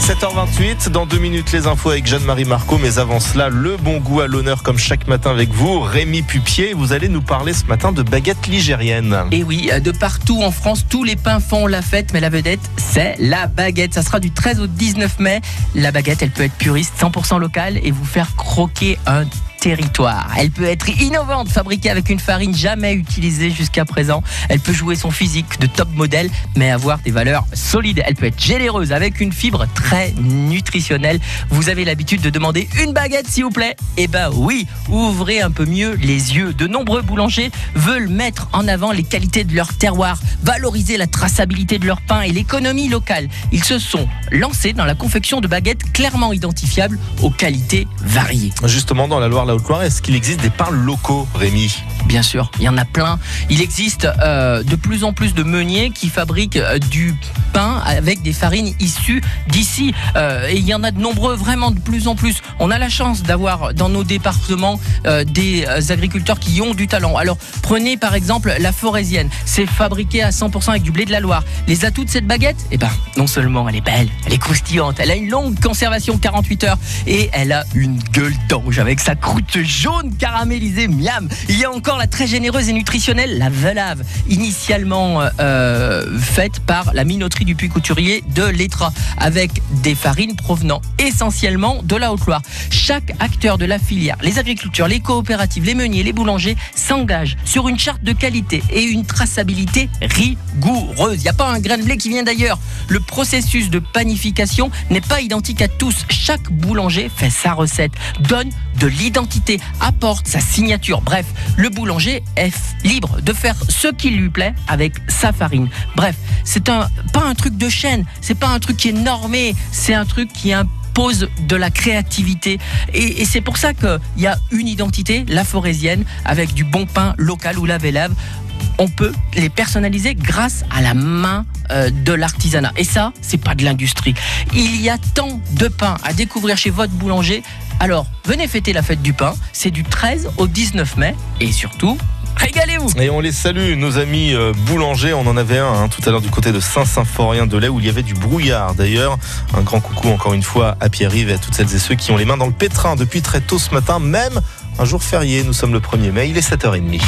7h28, dans deux minutes les infos avec Jeanne-Marie Marco, mais avant cela, le bon goût à l'honneur comme chaque matin avec vous, Rémi Pupier, vous allez nous parler ce matin de baguettes ligériennes. Et oui, de partout en France, tous les pains font la fête, mais la vedette, c'est la baguette. Ça sera du 13 au 19 mai. La baguette, elle peut être puriste, 100% locale et vous faire croquer un territoire. Elle peut être innovante, fabriquée avec une farine jamais utilisée jusqu'à présent. Elle peut jouer son physique de top modèle, mais avoir des valeurs solides. Elle peut être généreuse avec une fibre très nutritionnelle. Vous avez l'habitude de demander une baguette, s'il vous plaît? Eh ben oui, ouvrez un peu mieux les yeux. De nombreux boulangers veulent mettre en avant les qualités de leur terroir, valoriser la traçabilité de leur pain et l'économie locale. Ils se sont lancés dans la confection de baguettes clairement identifiables aux qualités variées. Justement, dans la Loire, est-ce qu'il existe des pains locaux, Rémi? Bien sûr, il y en a plein. Il existe euh, de plus en plus de meuniers qui fabriquent euh, du pain avec des farines issues d'ici. Euh, et il y en a de nombreux, vraiment de plus en plus. On a la chance d'avoir dans nos départements des agriculteurs qui ont du talent. Alors prenez par exemple la forésienne. C'est fabriqué à 100% avec du blé de la Loire. Les atouts de cette baguette Eh ben, non seulement elle est belle, elle est croustillante, elle a une longue conservation 48 heures et elle a une gueule d'ange avec sa croûte jaune caramélisée miam. Il y a encore la très généreuse et nutritionnelle, la velave, initialement euh, faite par la minoterie du Puy Couturier de l'Etra, avec des farines provenant essentiellement de la Haute-Loire. Chaque acteur de la filière, les agriculteurs, les coopératives, les meuniers, les boulangers, s'engagent sur une charte de qualité et une traçabilité rigoureuse. Il n'y a pas un grain de blé qui vient d'ailleurs. Le processus de panification n'est pas identique à tous. Chaque boulanger fait sa recette, donne de l'identité, apporte sa signature. Bref, le boulanger est libre de faire ce qui lui plaît avec sa farine. Bref, c'est un, pas un truc de chaîne, c'est pas un truc qui est normé, c'est un truc qui impose de la créativité. Et, c'est pour ça qu'il y a une identité, la forésienne, avec du bon pain local ou la vélève. On peut les personnaliser grâce à la main euh, de l'artisanat. Et ça, c'est pas de l'industrie. Il y a tant de pain à découvrir chez votre boulanger. Alors, venez fêter la fête du pain. C'est du 13 au 19 mai. Et surtout, Régalez-vous Et on les salue, nos amis euh, boulangers. On en avait un hein, tout à l'heure du côté de Saint-Symphorien de lait où il y avait du brouillard. D'ailleurs, un grand coucou encore une fois à Pierre-Yves et à toutes celles et ceux qui ont les mains dans le pétrin depuis très tôt ce matin, même un jour férié. Nous sommes le 1er mai, il est 7h30.